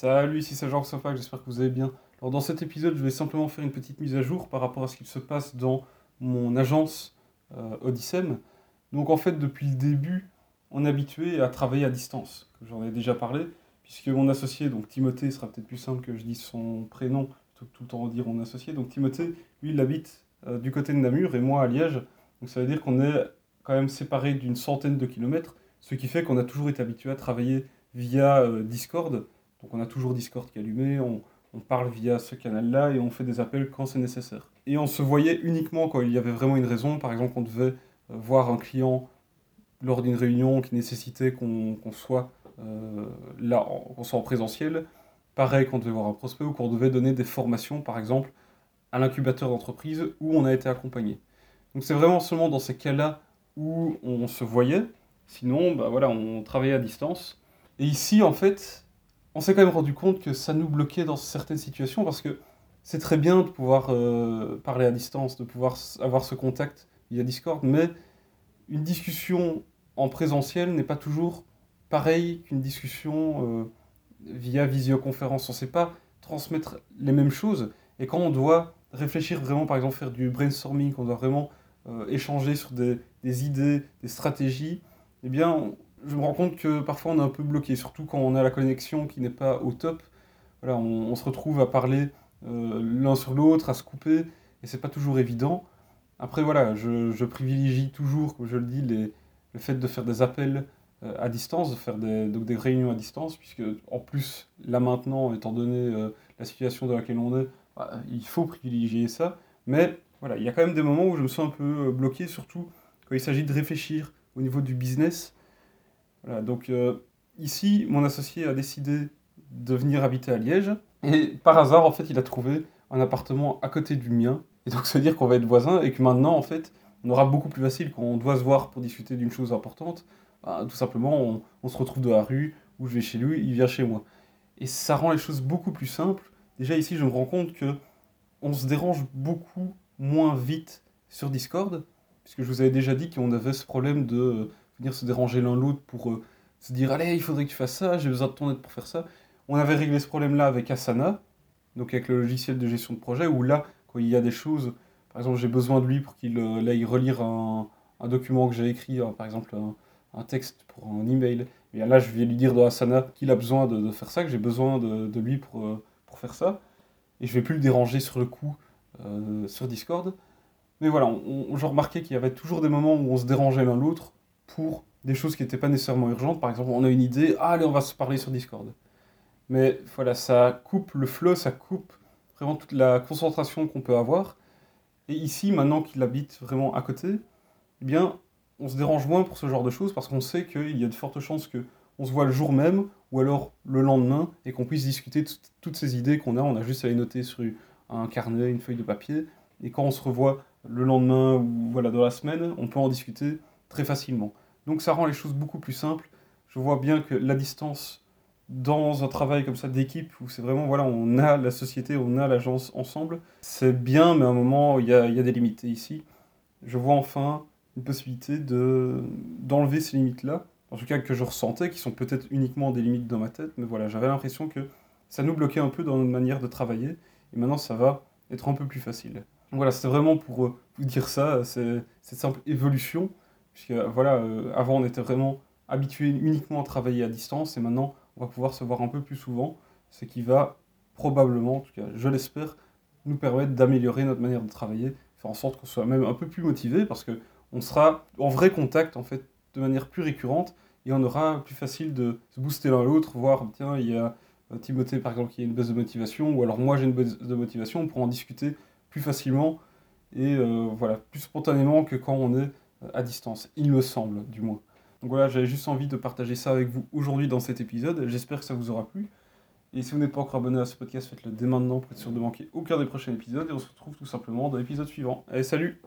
Salut, ici c'est Jean Sofa, j'espère que vous allez bien. Alors dans cet épisode, je vais simplement faire une petite mise à jour par rapport à ce qu'il se passe dans mon agence euh. Donc en fait, depuis le début, on est habitué à travailler à distance. J'en ai déjà parlé, puisque mon associé, donc Timothée, sera peut-être plus simple que je dise son prénom, plutôt que tout le temps redire mon associé. Donc Timothée, lui, il habite euh, du côté de Namur et moi à Liège. Donc ça veut dire qu'on est quand même séparés d'une centaine de kilomètres, ce qui fait qu'on a toujours été habitué à travailler via euh, Discord. Donc on a toujours Discord qui est allumé, on, parle via ce canal-là et on fait des appels quand c'est nécessaire. Et on se voyait uniquement quand il y avait vraiment une raison. Par exemple, on devait euh, voir un client lors d'une réunion qui nécessitait qu'on soit euh, là, qu'on soit en présentiel. Pareil quand on devait voir un prospect ou qu'on devait donner des formations, par exemple, à l'incubateur d'entreprise où on a été accompagné. Donc c'est vraiment seulement dans ces cas-là où on se voyait. Sinon, bah voilà, on travaillait à distance. Et ici, en fait, on s'est quand même rendu compte que ça nous bloquait dans certaines situations parce que c'est très bien de pouvoir euh, parler à distance, de pouvoir avoir ce contact via Discord, mais une discussion en présentiel n'est pas toujours pareil qu'une discussion euh, via visioconférence. On ne sait pas transmettre les mêmes choses. Et quand on doit réfléchir vraiment, par exemple, faire du brainstorming, on doit vraiment euh, échanger sur des, des, idées, des stratégies, eh bien, je me rends compte que parfois on est un peu bloqué, surtout quand on a la connexion qui n'est pas au top. Voilà, on, se retrouve à parler euh, l'un sur l'autre, à se couper, et c'est pas toujours évident. Après, voilà, je, privilégie toujours, comme je le dis, le fait de faire des appels euh, à distance, de faire des, donc des réunions à distance, puisque en plus, là maintenant, étant donné euh, la situation dans laquelle on est, bah, il faut privilégier ça. Mais voilà, il y a quand même des moments où je me sens un peu bloqué, surtout quand il s'agit de réfléchir au niveau du business voilà, donc euh, ici, mon associé a décidé de venir habiter à Liège. Et par hasard, en fait, il a trouvé un appartement à côté du mien. Et donc, ça veut dire qu'on va être voisins et que maintenant, en fait, on aura beaucoup plus facile quand on doit se voir pour discuter d'une chose importante. Bah, tout simplement, on, se retrouve dans la rue, ou je vais chez lui, il vient chez moi. Et ça rend les choses beaucoup plus simples. Déjà, ici, je me rends compte que on se dérange beaucoup moins vite sur Discord, puisque je vous avais déjà dit qu'on avait ce problème de se déranger l'un l'autre pour euh, se dire allez, il faudrait que tu fasses ça, j'ai besoin de ton aide pour faire ça. On avait réglé ce problème-là avec Asana, donc avec le logiciel de gestion de projet, où là, quand il y a des choses, par exemple, j'ai besoin de lui pour qu'il euh, aille relire un, un document que j'ai écrit, hein, par exemple un, texte pour un email. Et là, je vais lui dire dans Asana qu'il a besoin de, faire ça, que j'ai besoin de, de lui pour, euh, pour faire ça. Et je vais plus le déranger sur le coup sur Discord. Mais voilà, je remarquais qu'il y avait toujours des moments où on se dérangeait l'un l'autre pour des choses qui n'étaient pas nécessairement urgentes. Par exemple, on a une idée, ah, allez, on va se parler sur Discord. Mais voilà, ça coupe le flow, ça coupe vraiment toute la concentration qu'on peut avoir. Et ici, maintenant qu'il habite vraiment à côté, eh bien, on se dérange moins pour ce genre de choses parce qu'on sait qu'il y a de fortes chances que on se voit le jour même ou alors le lendemain et qu'on puisse discuter de toutes ces idées qu'on a. On a juste à les noter sur un carnet, une feuille de papier. Et quand on se revoit le lendemain ou voilà dans la semaine, on peut en discuter très facilement. Donc ça rend les choses beaucoup plus simples. Je vois bien que la distance dans un travail comme ça d'équipe, où c'est vraiment, voilà, on a la société, on a l'agence ensemble, c'est bien, mais à un moment, il y a, y a, des limites. Et ici, je vois enfin une possibilité de, d'enlever ces limites-là, en tout cas que je ressentais, qui sont peut-être uniquement des limites dans ma tête, mais voilà, j'avais l'impression que ça nous bloquait un peu dans notre manière de travailler, et maintenant ça va être un peu plus facile. Voilà, c'est vraiment pour euh, vous dire ça, c'est cette simple évolution, Puisque voilà, euh, avant on était vraiment habitué uniquement à travailler à distance et maintenant on va pouvoir se voir un peu plus souvent, ce qui va probablement, en tout cas je l'espère, nous permettre d'améliorer notre manière de travailler, faire en sorte qu'on soit même un peu plus motivé parce que on sera en vrai contact en fait de manière plus récurrente et on aura plus facile de se booster l'un l'autre, voir tiens il y a euh, Timothée par exemple qui a une baisse de motivation ou alors moi j'ai une baisse de motivation, on pourra en discuter plus facilement et euh, voilà plus spontanément que quand on est à distance, il me semble du moins. Donc voilà, j'avais juste envie de partager ça avec vous aujourd'hui dans cet épisode. J'espère que ça vous aura plu. Et si vous n'êtes pas encore abonné à ce podcast, faites-le dès maintenant pour être sûr de manquer aucun des prochains épisodes. Et on se retrouve tout simplement dans l'épisode suivant. Allez, salut